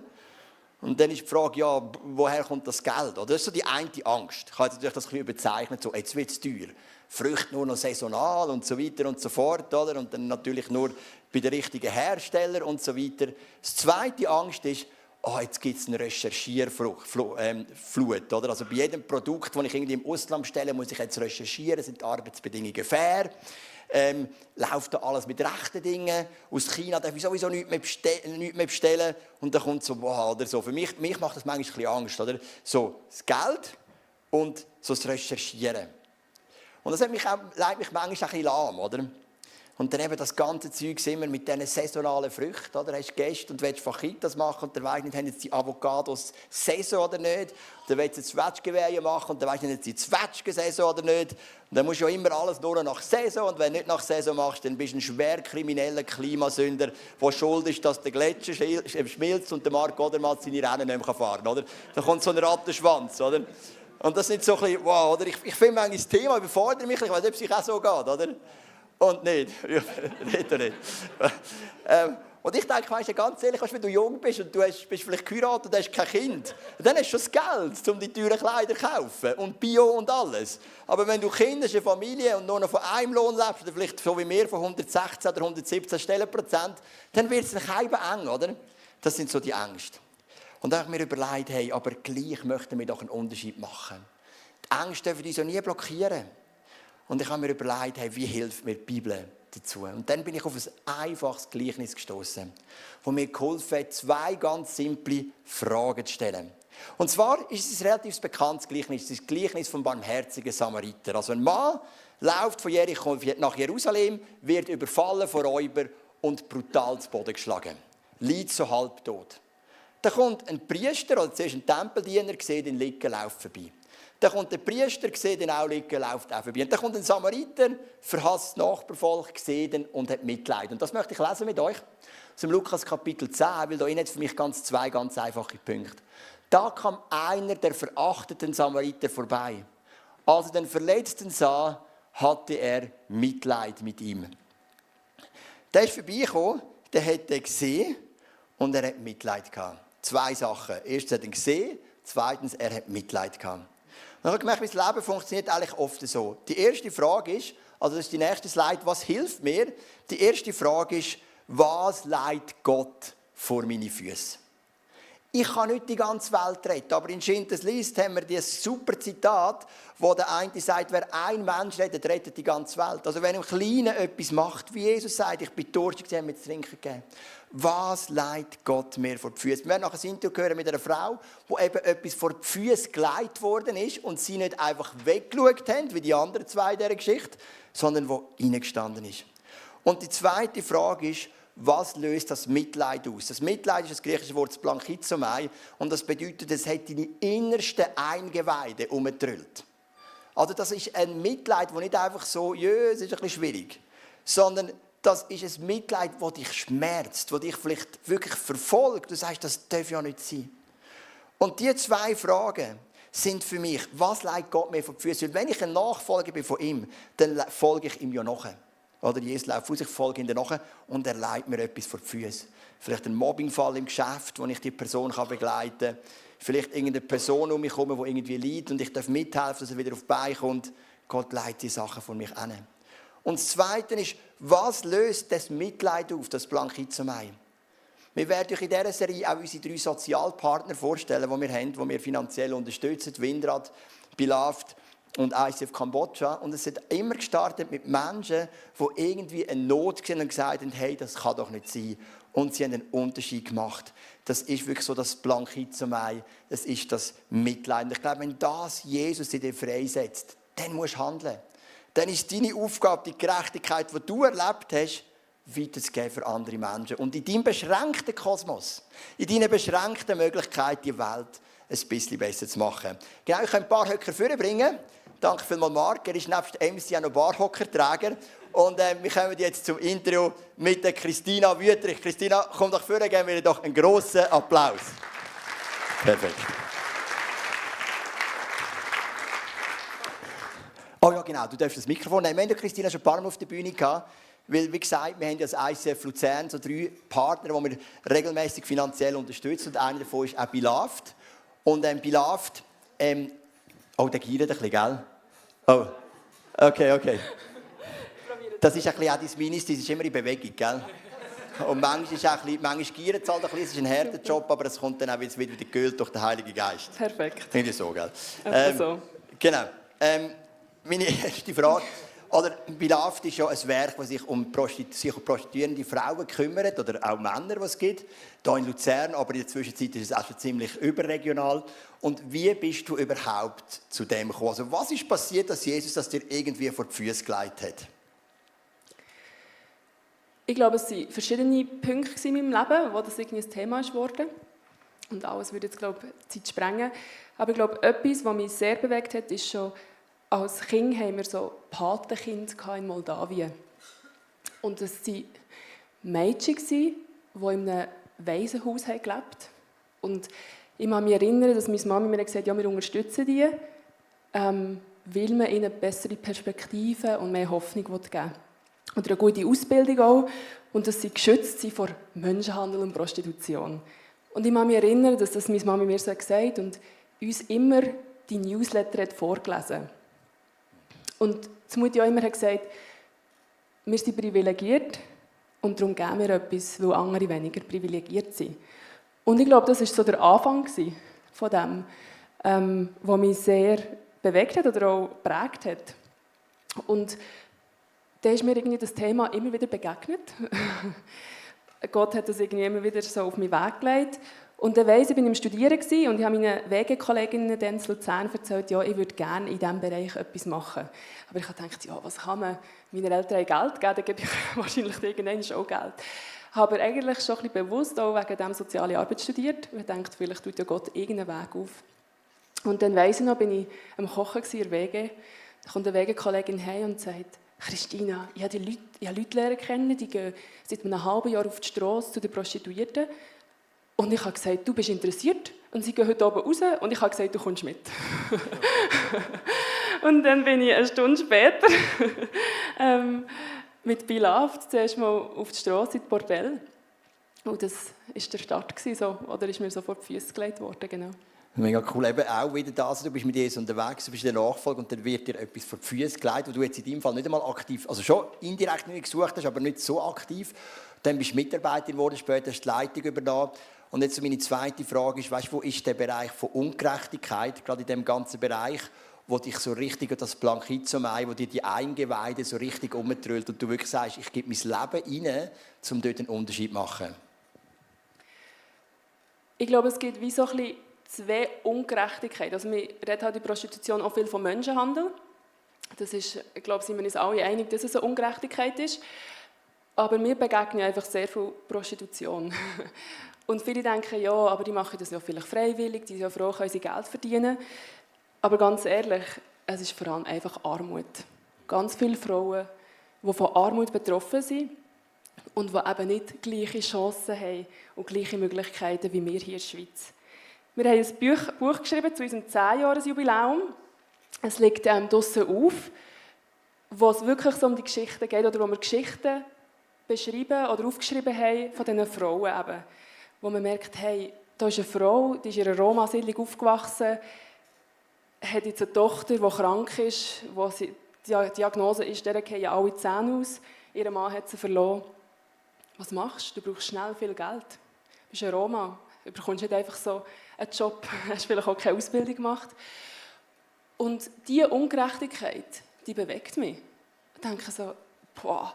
Und dann ist die Frage, ja, woher kommt das Geld? Oder? Das ist so die eine Angst. Ich habe jetzt natürlich das ein bisschen so, jetzt wird es teuer. Früchte nur noch saisonal und so weiter und so fort. Oder? Und dann natürlich nur bei den richtigen Herstellern und so weiter. Das zweite Angst ist, oh, jetzt gibt es eine Recherchierflut. Ähm, oder? Also bei jedem Produkt, das ich irgendwie im Ausland stelle, muss ich jetzt recherchieren, sind die Arbeitsbedingungen fair ähm, läuft da alles mit rechten Dingen. Aus China darf ich sowieso nichts mehr, bestellen, nichts mehr bestellen. Und dann kommt so, wow, oder so. Für mich, mich macht das manchmal ein bisschen Angst. Oder? So, das Geld und so das Recherchieren. Und das hat mich auch, leitet mich manchmal ein bisschen lahm, oder? Und dann eben das ganze Zeug immer mit diesen saisonalen Früchten. Oder? Hast Gäste und willst Fajitas machen und dann weißt nicht, haben jetzt die Avocados Saison oder nicht. Dann willst du Zwetschgewehe machen und dann du nicht, die Zwetschgen-Saison oder nicht. Und dann musst du ja immer alles nur nach Saison. Und wenn du nicht nach Saison machst, dann bist du ein schwer krimineller Klimasünder, der schuld ist, dass der Gletscher schmilzt und der Marc Odermatt seine Rennen nicht mehr fahren kann. Da kommt so ein Rattenschwanz. Oder? Und das ist nicht so ein bisschen, wow, oder? Ich, ich finde manchmal das Thema überfordert mich, ich weiß nicht, ob es sich auch so geht, oder? Und nicht. [LAUGHS] nicht nicht. Ähm, und ich denke, weißt du, ganz ehrlich, wenn du jung bist und du hast, bist vielleicht geheiratet und hast kein Kind, dann hast du das Geld, um die teuren Kleider zu kaufen und Bio und alles. Aber wenn du Kinder hast, eine Familie und nur noch von einem Lohn lebst, oder vielleicht so wie mir von 116 oder 117 Stellenprozent, dann wird es ein eng, oder? Das sind so die Ängste. Und dann habe ich mir überlegt, hey, aber gleich möchten wir doch einen Unterschied machen. Die Ängste dürfen uns ja nie blockieren. Und ich habe mir überlegt, hey, wie hilft mir die Bibel dazu? Und dann bin ich auf ein einfaches Gleichnis gestoßen, wo mir geholfen hat, zwei ganz simple Fragen zu stellen. Und zwar ist es ein relativ bekanntes Gleichnis, das Gleichnis vom barmherzigen Samariter. Also ein Mann läuft von Jericho nach Jerusalem, wird überfallen von Räubern und brutal zu Boden geschlagen. Liegt so halbtot. Da kommt ein Priester oder zuerst ein Tempeldiener, sieht ihn liegen, läuft vorbei. Dann kommt der Priester, sieht den auch liegen, läuft auch vorbei. Und dann kommt ein Samariter, verhasst Nachbarvolk, sieht ihn und hat Mitleid. Und das möchte ich lesen mit euch. Aus dem Lukas Kapitel 10, weil da hat für mich ganz zwei ganz einfache Punkte. Da kam einer der verachteten Samariter vorbei. Als er den Verletzten sah, hatte er Mitleid mit ihm. Der ist vorbeigekommen, der hat ihn gesehen und er hat Mitleid gehabt. Zwei Sachen. Erstens hat er ihn gesehen, zweitens er hat Mitleid gehabt. Ich habe gemerkt, mein Leben funktioniert eigentlich oft so. Die erste Frage ist, also das ist die nächste Slide, was hilft mir? Die erste Frage ist, was leitet Gott vor meine Füße? Ich kann nicht die ganze Welt retten, aber in Schindlers List haben wir dieses super Zitat, wo der eine sagt, wer ein Mensch rettet, rettet die ganze Welt. Also wenn ein Kleiner etwas macht, wie Jesus sagt, ich bin durstig, sie haben mir zu trinken gegeben was leitet Gott mir vor die Füße? Wir werden nachher ein Interview hören mit einer Frau, wo eben etwas vor die Füße geleitet worden ist und sie nicht einfach weggeschaut haben, wie die anderen zwei dieser Geschichte, sondern wo reingestanden ist. Und die zweite Frage ist, was löst das Mitleid aus? Das Mitleid ist das griechische Wort Blankizomai und das bedeutet, es hat deine innersten Eingeweide umgetrüllt. Also das ist ein Mitleid, das nicht einfach so, ja, es ist ein bisschen schwierig, sondern das ist ein Mitleid, das dich schmerzt, das dich vielleicht wirklich verfolgt. Du sagst, das darf ja nicht sein. Und diese zwei Fragen sind für mich, was leitet Gott mir vor die Füße? Weil wenn ich ein Nachfolger bin von ihm, dann folge ich ihm ja nachher. Oder Jesus läuft aus, ich folge ihm nach und er leitet mir etwas vor die Füße. Vielleicht ein Mobbingfall im Geschäft, wo ich die Person begleiten kann. Vielleicht irgendeine Person um mich herum, die irgendwie leidet und ich darf mithelfen, dass er wieder auf die Beine kommt. Gott leitet die Sachen von mich an. Und das Zweite ist, was löst das Mitleid auf, das Blankit zum Ein? Wir werden euch in dieser Serie auch unsere drei Sozialpartner vorstellen, die wir haben, die wir finanziell unterstützen. Windrad, Beloved und ICF Kambodscha. Und es hat immer gestartet mit Menschen, die irgendwie eine Not gesehen und gesagt haben, hey, das kann doch nicht sein. Und sie haben einen Unterschied gemacht. Das ist wirklich so das Blankit zum Ei. Das ist das Mitleid. Und ich glaube, wenn das Jesus in dir freisetzt, dann musst du handeln. Dann ist deine Aufgabe, die Gerechtigkeit, die du erlebt hast, weiterzugeben für andere Menschen. Und in deinem beschränkten Kosmos, in deinen beschränkten Möglichkeiten, die Welt ein bisschen besser zu machen. Genau, ich kann ein paar Höcker vorbringen. Danke vielmals, Marc. Er ist nebst MC auch noch Barhockerträger. Und äh, wir kommen jetzt zum Interview mit der Christina Wüterich. Christina, komm doch vor, geben wir dir doch einen grossen Applaus. Perfekt. Oh ja, genau, du darfst das Mikrofon nehmen. Wir haben Christina schon ein paar Mal auf der Bühne gehabt. Weil, wie gesagt, wir haben ja als ICF Luzern so drei Partner, die wir regelmäßig finanziell unterstützen. Und einer davon ist auch Beloved. Und ähm, Beloved, ähm, oh, der giert ein bisschen, gell? Oh, okay, okay. Das ist ein bisschen auch dein Ministry, das ist immer in Bewegung, gell? Und manchmal ist auch ein bisschen, manchmal giert es halt ein bisschen, es ist ein harter Job, aber es kommt dann auch wieder gekühlt durch den Heiligen Geist. Perfekt. Finde ich so, gell? Ähm, so. Genau. Ähm, meine [LAUGHS] erste Frage. Oder Beloved ist ja ein Werk, das sich um, prostituierende Frauen kümmert, oder auch Männer, was es gibt. Hier in Luzern, aber in der Zwischenzeit ist es auch schon ziemlich überregional. Und wie bist du überhaupt zu dem gekommen? Also was ist passiert, dass Jesus das dir irgendwie vor die Füße gelegt hat? Ich glaube, es waren verschiedene Punkte in meinem Leben, wo das irgendwie ein Thema geworden. Und alles würde jetzt, glaube ich, Zeit sprengen. Aber ich glaube, etwas, was mich sehr bewegt hat, ist schon als Kind haben wir so Patenkinder in Moldawien. Und das waren Mädchen, die in einem Waisenhaus gelebt haben. Und ich kann mich erinnern, dass meine Mama mir gesagt hat, ja, wir unterstützen die, ähm, weil man ihnen bessere Perspektiven und mehr Hoffnung geben will. Und eine gute Ausbildung auch. Und dass sie geschützt sind vor Menschenhandel und Prostitution. Und ich kann mich erinnern, dass das meine Mama mir so gesagt hat und uns immer die Newsletter hat vorgelesen hat. Und die Mutti auch immer hat gesagt, wir sind privilegiert und darum geben wir etwas, weil andere weniger privilegiert sind. Und ich glaube, das war so der Anfang von dem, ähm, was mich sehr bewegt hat oder auch geprägt hat. Und da ist mir irgendwie das Thema immer wieder begegnet. [LAUGHS] Gott hat das irgendwie immer wieder so auf meinen Weg gelegt. Und dann weiss ich, bin im Studieren und ich habe meinen Wegekolleginnen dann Luzern erzählt, ja, ich würde gerne in diesem Bereich etwas machen. Aber ich gedacht, ja, was kann man meinen Eltern Geld geben, dann gebe ich [LAUGHS] wahrscheinlich irgendwann auch Geld. Ich habe aber eigentlich schon ein bisschen bewusst auch wegen dem soziale Arbeit studiert. Ich dachte, vielleicht tut ja Gott irgendeinen Weg auf. Und dann weiss ich noch, bin ich am Kochen in der Wege. Da kommt eine Wegekollegin her und sagt, Christina, ich habe, die Leute, ich habe Leute kennen, die gehen seit einem halben Jahr auf die Straße zu den Prostituierten und ich habe gesagt, du bist interessiert. Und sie gehen heute oben raus und ich habe gesagt, du kommst mit. [LAUGHS] und dann bin ich eine Stunde später [LAUGHS] ähm, mit Bilaft zuerst mal auf die Straße in Bordell. Und das war der Start, so, oder ist mir so vor die Füße gelegt worden, genau. Mega cool. Eben auch wieder das, du bist mit Jesus unterwegs, du bist der Nachfolge und dann wird dir etwas vor die Füße gelegt, wo du jetzt in deinem Fall nicht einmal aktiv, also schon indirekt nicht gesucht hast, aber nicht so aktiv. Dann bist du Mitarbeiter geworden, später hast du die Leitung übernommen. Und jetzt meine zweite Frage ist, weißt, wo ist der Bereich von Ungerechtigkeit, gerade in dem ganzen Bereich, wo dich so richtig das Blankett zum Ei, wo dir die Eingeweide so richtig umtrüllt und du wirklich sagst, ich gebe mein Leben rein, um dort einen Unterschied zu machen? Ich glaube, es gibt wie so ein zwei Ungerechtigkeiten. Also wir reden halt in Prostitution auch viel von Menschenhandel. Das ist, ich glaube, sind wir uns alle einig, dass es eine Ungerechtigkeit ist. Aber mir begegnen einfach sehr viel Prostitution. [LAUGHS] Und viele denken, ja, aber die machen das ja vielleicht freiwillig, die sind ja froh, können sie Geld verdienen. Aber ganz ehrlich, es ist vor allem einfach Armut. Ganz viele Frauen, die von Armut betroffen sind und die eben nicht gleiche Chancen haben und gleiche Möglichkeiten wie wir hier in der Schweiz. Wir haben ein Buch, Buch geschrieben zu unserem 10-Jahres-Jubiläum. Es liegt ähm, draussen auf, wo es wirklich so um die Geschichten geht oder wo wir Geschichten beschrieben oder aufgeschrieben haben von diesen Frauen eben. Wo man merkt, hey, da ist eine Frau, die ist in einer Roma-Siedlung aufgewachsen, hat jetzt eine Tochter, die krank ist, wo sie, die Diagnose ist, der gehen alle Zähne aus, ihr Mann hat sie verloren. Was machst du? Du brauchst schnell viel Geld. Du bist ein Roma, du bekommst nicht einfach so einen Job, [LAUGHS] hast vielleicht auch keine Ausbildung gemacht. Und diese Ungerechtigkeit, die bewegt mich. Ich denke so, boah,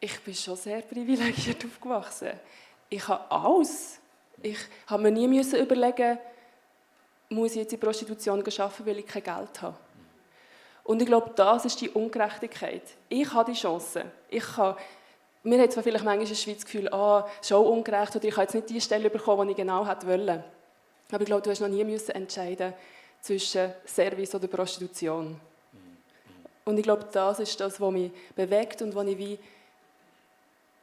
ich bin schon sehr privilegiert [LAUGHS] aufgewachsen. Ich habe alles. Ich habe mir nie müssen überlegen, muss ich jetzt in Prostitution arbeiten, weil ich kein Geld habe. Und ich glaube, das ist die Ungerechtigkeit. Ich habe die Chance. Ich kann, mir hat zwar vielleicht manchmal in der Schweiz das Gefühl, ah, schon ungerecht, oder ich habe jetzt nicht die Stelle bekommen, die ich genau hätte wollen. Aber ich glaube, du hast noch nie müssen entscheiden zwischen Service oder Prostitution. Und ich glaube, das ist das, was mich bewegt und was ich wie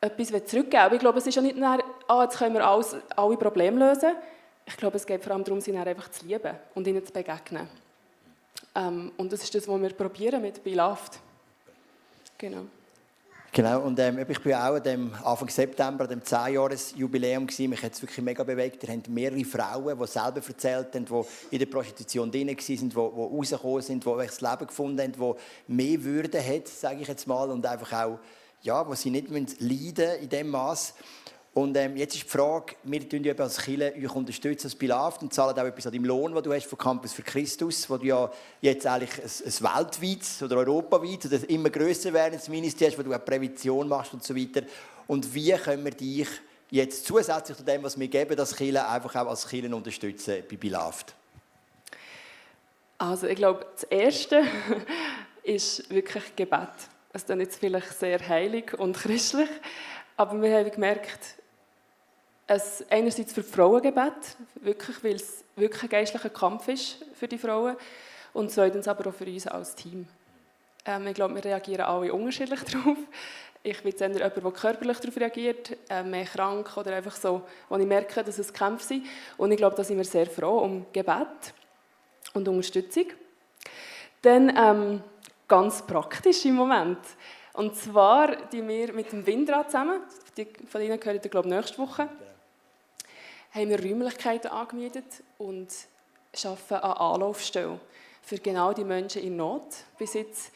etwas zurückgeben will. Ich glaube, es ist ja nicht nur, ah, jetzt können wir alles, alle Probleme lösen. Ich glaube, es geht vor allem darum, sie einfach zu lieben und ihnen zu begegnen. Ähm, und das ist das, was wir probieren mit Beloved. Genau. Genau, und ähm, ich bin auch dem Anfang September, dem 10-Jahres-Jubiläum gewesen. Mich hat es wirklich mega bewegt. Da haben mehrere Frauen, die selber erzählt haben, die in der Prostitution drin waren, die, die rausgekommen sind, die das Leben gefunden haben, die mehr Würde haben, sage ich jetzt mal, und einfach auch, ja, wo sie nicht leiden in dem Maß. Und ähm, jetzt ist die Frage, wir tun ja als Kirche euch unterstützen als Beloved und zahlen auch etwas an deinem Lohn, den du hast von Campus für Christus, wo du ja jetzt eigentlich ein, ein weltweites oder europaweit oder immer grösser werdendes Ministerium hast, wo du auch Prävention machst und so weiter. Und wie können wir dich jetzt zusätzlich zu dem, was wir geben, das Kirche einfach auch als Kirche unterstützen bei Beloved? Also ich glaube, das Erste [LAUGHS] ist wirklich Gebet. Es ist jetzt vielleicht sehr heilig und christlich, aber wir haben gemerkt, es einerseits für Frauengebet, wirklich, weil es wirklich ein geistlicher Kampf ist für die Frauen und zweitens aber auch für uns als Team. Ähm, ich glaube, wir reagieren alle unterschiedlich [LAUGHS] darauf. Ich bin eher jemand, der körperlich darauf reagiert, äh, mehr krank oder einfach so, wo ich merke, dass es Kämpfe sind. Und ich glaube, da sind wir sehr froh um Gebet und Unterstützung. Dann ähm, ganz praktisch im Moment. Und zwar die wir mit dem Windrad zusammen, von Ihnen gehört ihr, glaube nächste Woche, haben wir Räumlichkeiten angemietet und arbeiten an Anlaufstellen für genau die Menschen in Not. Bis jetzt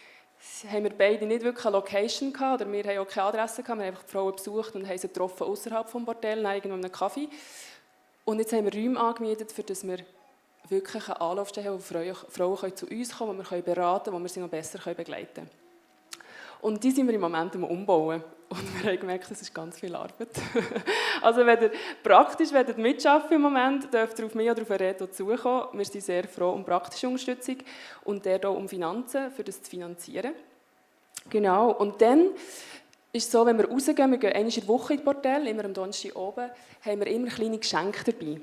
haben wir beide nicht wirklich eine Location gehabt, oder wir haben auch keine Adresse gehabt, wir haben einfach die Frauen besucht und haben sie getroffen außerhalb des Bordell, irgendwo in einem Kaffee. Und jetzt haben wir Räume angemietet, für das wir wirklich eine Anlaufstelle wo Frauen zu uns kommen, wo wir beraten können, wo wir sie noch besser begleiten können. Und die sind wir im Moment am Umbauen. Und wir haben gemerkt, das ist ganz viel Arbeit. [LAUGHS] also wenn ihr praktisch wollt mitschaffen im Moment, dürft ihr auf mich oder auf Reto zukommen. Wir sind sehr froh um praktische Unterstützung und der hier um Finanzen, für das zu finanzieren. Genau, und dann ist es so, wenn wir rausgehen, wir gehen einmal in der Woche ins Portal, immer am Donnerstag oben, haben wir immer kleine Geschenke dabei.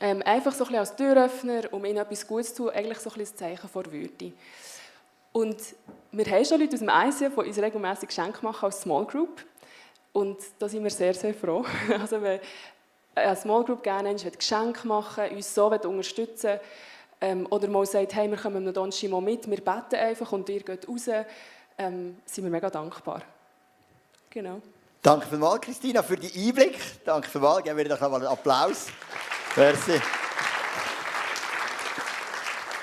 Ähm, einfach so ein bisschen als Türöffner, um ihnen etwas Gutes zu tun, eigentlich so ein bisschen ein Zeichen vor Würde. Und wir haben schon Leute aus dem ICF, die uns regelmäßig Geschenke machen als Small Group. Und da sind wir sehr, sehr froh. [LAUGHS] Also wenn eine Small Group gerne ein Geschenke machen uns so unterstützen ähm, oder mal sagt, hey, wir kommen am Donnerstag mal mit, wir beten einfach und ihr geht raus, ähm, sind wir mega dankbar. Genau. Danke vielmals, Christina, für den Einblick. Danke vielmals. Geben wir doch noch mal einen Applaus. Merci.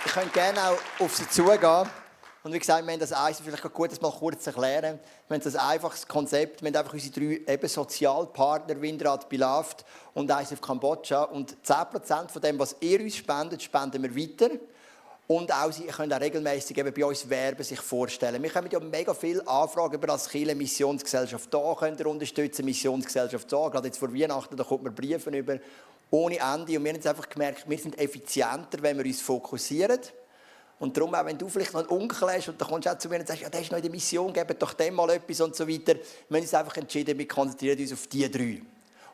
Ich könnte gerne auch auf Sie zugehen. Und wie gesagt, wir haben das eins, vielleicht gut, das mal kurz erklären. Wir haben das einfaches Konzept, wir haben einfach unsere drei eben Sozialpartner, Windrad, Bilaft und eins auf Kambodscha. Und 10% von dem, was ihr uns spendet, spenden wir weiter. Und auch, Sie können auch regelmäßig bei uns werben, sich vorstellen. Wir haben ja mega viele Anfragen über das Chile Missionsgesellschaft da, könnt ihr unterstützen, Missionsgesellschaft da. Gerade jetzt vor Weihnachten, da kommt man Briefe über ohne Ende. Und wir haben jetzt einfach gemerkt, wir sind effizienter, wenn wir uns fokussieren. Und darum, auch wenn du vielleicht noch einen Onkel hast und dann kommst du auch zu mir und sagst, ja, der ist noch in der Mission, gib doch dem mal etwas und so weiter. Wir haben uns einfach entschieden, wir konzentrieren uns auf die drei.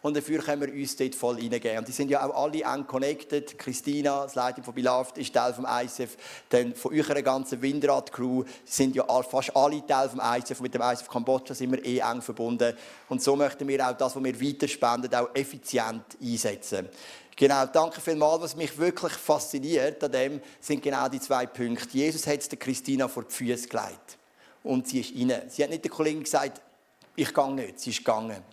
Und dafür können wir uns dort voll reingeben. Und die sind ja auch alle eng connected. Christina, das Leitung von Beloved, ist Teil vom ICF. Dann von eurer ganzen Windrad-Crew sind ja fast alle Teil vom ICF. Mit dem ICF Kambodscha sind wir eh eng verbunden. Und so möchten wir auch das, was wir weiterspenden, auch effizient einsetzen. Genau, danke vielmals. Was mich wirklich fasziniert an dem, sind genau die zwei Punkte. Jesus hat es der Christina vor die Füße gelegt. Und sie ist rein. Sie hat nicht der Kollegin gesagt, ich gehe nicht. Sie ist gegangen.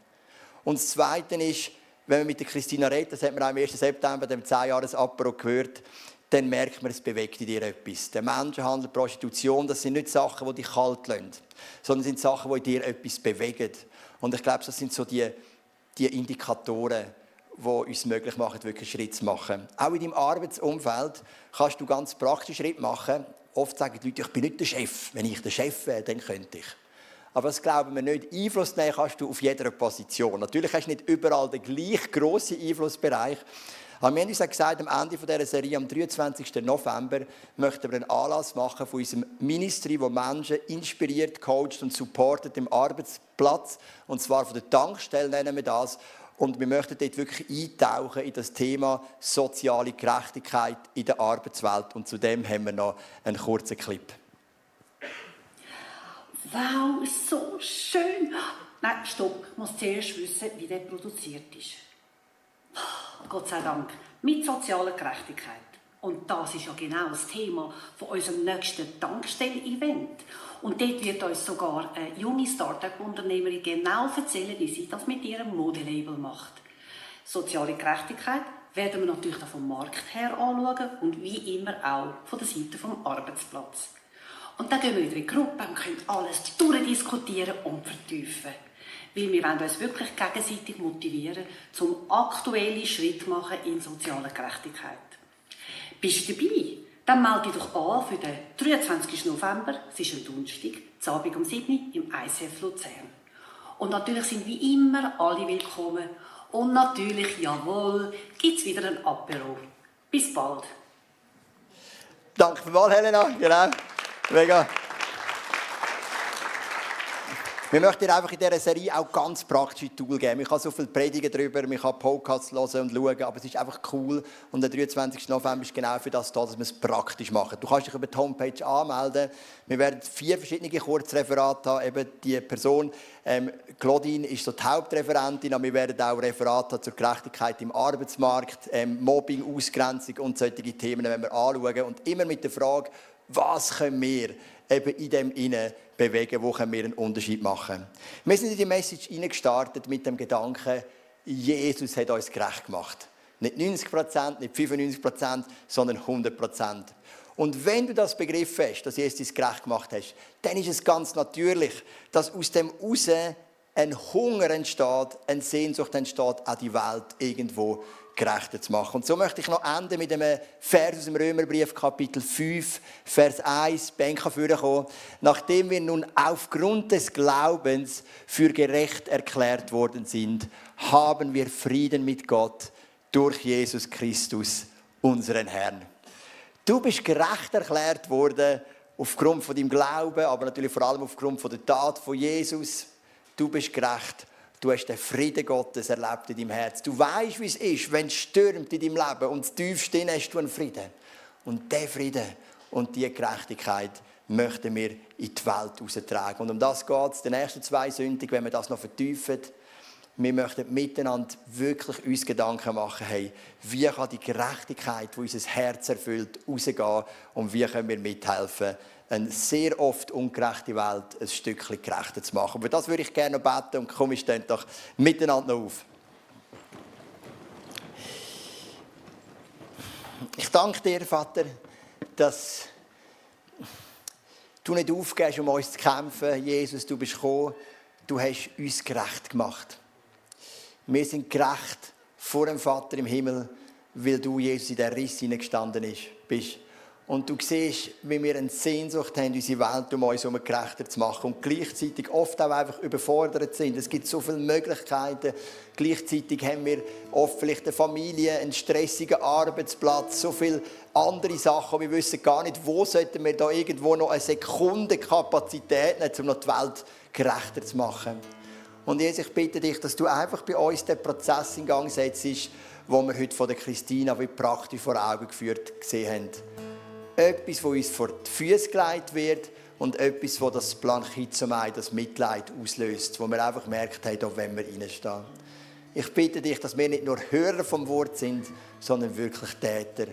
Und das Zweite ist, wenn man mit der Christina redet, das hat man auch am 1. September, dem 10 jahres apero gehört, dann merkt man, es bewegt in dir etwas. Der Menschenhandel, Prostitution, das sind nicht Sachen, die dich kalt lassen, sondern sind Sachen, die in dir etwas bewegen. Und ich glaube, das sind so die, die Indikatoren, die uns möglich machen, wirklich Schritt zu machen. Auch in deinem Arbeitsumfeld kannst du ganz praktisch Schritt machen. Oft sagen die Leute, ich bin nicht der Chef. Wenn ich der Chef wäre, dann könnte ich. Aber das glauben wir nicht. Einfluss nehmen kannst du auf jeder Position. Natürlich hast du nicht überall den gleich grossen Einflussbereich. Aber wir haben uns gesagt, am Ende dieser Serie, am 23. November, möchten wir einen Anlass machen von unserem Ministry, wo Menschen inspiriert, coacht und supportet im Arbeitsplatz. Und zwar von der Tankstelle nennen wir das. Und wir möchten dort wirklich eintauchen in das Thema soziale Gerechtigkeit in der Arbeitswelt. Und zudem haben wir noch einen kurzen Clip. Wow, so schön. Nein, stopp. Ich muss zuerst wissen, wie der produziert ist. Gott sei Dank. Mit sozialer Gerechtigkeit. Und das ist ja genau das Thema von unserem nächsten Tankstelle-Event. Und dort wird uns sogar eine junge Start-up-Unternehmerin genau erzählen, wie sie das mit ihrem Modelabel macht. Soziale Gerechtigkeit werden wir natürlich vom Markt her anschauen und wie immer auch von der Seite vom Arbeitsplatz. Und dann gehen wir wieder in die Gruppe und können alles durchdiskutieren und vertiefen. Weil wir wollen uns wirklich gegenseitig motivieren, zum aktuellen Schritt machen in sozialer Gerechtigkeit. Bist du dabei? Dann melde dich doch an für den 23. November, es ist ein Donnerstag, zu Abend um 7 Uhr im ICF Luzern. Und natürlich sind wie immer alle willkommen. Und natürlich, jawohl, gibt es wieder ein Apero. Bis bald. Danke vielmals, Helena. Genau. Mega. Wir möchten einfach in dieser Serie auch ganz praktische Tools geben. Ich kann so viel predigen darüber, ich kann Podcasts hören und schauen, aber es ist einfach cool. Und der 23. November ist genau für das da, dass wir es praktisch machen. Du kannst dich über die Homepage anmelden. Wir werden vier verschiedene Kurzreferate haben. Eben die Person, ähm, Claudine ist so die Hauptreferentin, aber wir werden auch Referate haben zur Gerechtigkeit im Arbeitsmarkt, ähm, Mobbing, Ausgrenzung und solche Themen wenn wir anschauen. Und immer mit der Frage, was können wir eben in dem Innen bewegen, wo können wir einen Unterschied machen. Wir sind in die Message gestartet mit dem Gedanken, Jesus hat uns gerecht gemacht. Nicht 90 Prozent, nicht 95 Prozent, sondern 100 Prozent. Und wenn du das begriffen hast, dass Jesus gerecht gemacht hast, dann ist es ganz natürlich, dass aus dem raus ein Hunger entsteht, eine Sehnsucht entsteht, auch die Welt irgendwo gerechter zu machen. Und so möchte ich noch enden mit einem Vers aus dem Römerbrief, Kapitel 5, Vers 1, Benka kommen. Nachdem wir nun aufgrund des Glaubens für gerecht erklärt worden sind, haben wir Frieden mit Gott durch Jesus Christus, unseren Herrn. Du bist gerecht erklärt worden aufgrund von deinem Glauben, aber natürlich vor allem aufgrund von der Tat von Jesus. Du bist gerecht Du hast den Frieden Gottes erlebt in deinem Herz. Du weißt, wie es ist, wenn es stürmt in deinem Leben und tief stehen hast du einen Frieden. Und der Frieden und diese Gerechtigkeit möchten wir in die Welt austragen. Und um das geht es, die nächsten zwei Sündig, wenn wir das noch vertiefen. Wir möchten miteinander wirklich uns Gedanken machen, hey, wie kann die Gerechtigkeit, die unser Herz erfüllt, rausgehen und wie können wir mithelfen, eine sehr oft ungerechte Welt ein Stückchen gerechter zu machen. Aber das würde ich gerne beten und komm, wir stehen doch miteinander auf. Ich danke dir, Vater, dass du nicht aufgehst, um uns zu kämpfen. Jesus, du bist gekommen, du hast uns gerecht gemacht. Wir sind gerecht vor dem Vater im Himmel, weil du, Jesus, in der Riss hineingestanden bist. Und du siehst, wie wir eine Sehnsucht haben, unsere Welt um uns herum gerechter zu machen. Und gleichzeitig oft auch einfach überfordert sind. Es gibt so viele Möglichkeiten. Gleichzeitig haben wir oft vielleicht eine Familie, einen stressigen Arbeitsplatz, so viele andere Sachen. Wir wissen gar nicht, wo sollten wir da irgendwo noch eine Sekunde Kapazität nehmen, um noch die Welt gerechter zu machen. Und Jesus, ich bitte dich, dass du einfach bei uns den Prozess in Gang setzt, wo wir heute von der Christina wie praktisch vor Augen geführt gesehen haben. Etwas, wo uns vor die Füße gelegt wird und etwas, wo das Planchizomai, das Mitleid auslöst, wo wir einfach merkt haben, da wenn wir reinstehen. Ich bitte dich, dass wir nicht nur Hörer vom Wort sind, sondern wirklich Täter.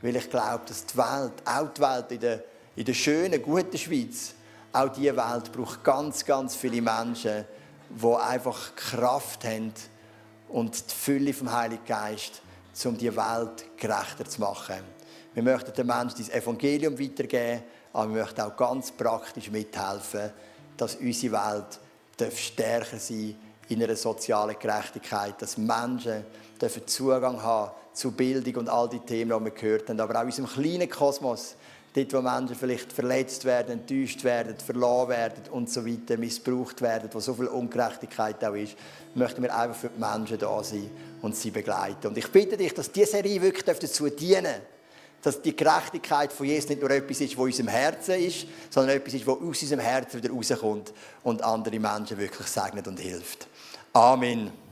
Weil ich glaube, dass die Welt, auch die Welt in der, in der schönen, guten Schweiz, auch diese Welt braucht ganz, ganz viele Menschen, die einfach Kraft haben und die Fülle vom Heiligen Geist, um die Welt gerechter zu machen. Wir möchten den Menschen das Evangelium weitergeben, aber wir möchten auch ganz praktisch mithelfen, dass unsere Welt stärker sein in einer sozialen Gerechtigkeit, dass Menschen Zugang haben zu Bildung und all die Themen, die wir gehört haben, aber auch in unserem kleinen Kosmos, dort, wo Menschen vielleicht verletzt werden, enttäuscht werden, verloren werden und so weiter, missbraucht werden, wo so viel Ungerechtigkeit auch ist, möchten wir einfach für die Menschen da sein und sie begleiten. Und ich bitte dich, dass diese Serie wirklich dazu dienen darf, dass die Gerechtigkeit von Jesus nicht nur etwas ist, was in unserem Herzen ist, sondern etwas ist, was aus unserem Herzen wieder rauskommt und andere Menschen wirklich segnet und hilft. Amen.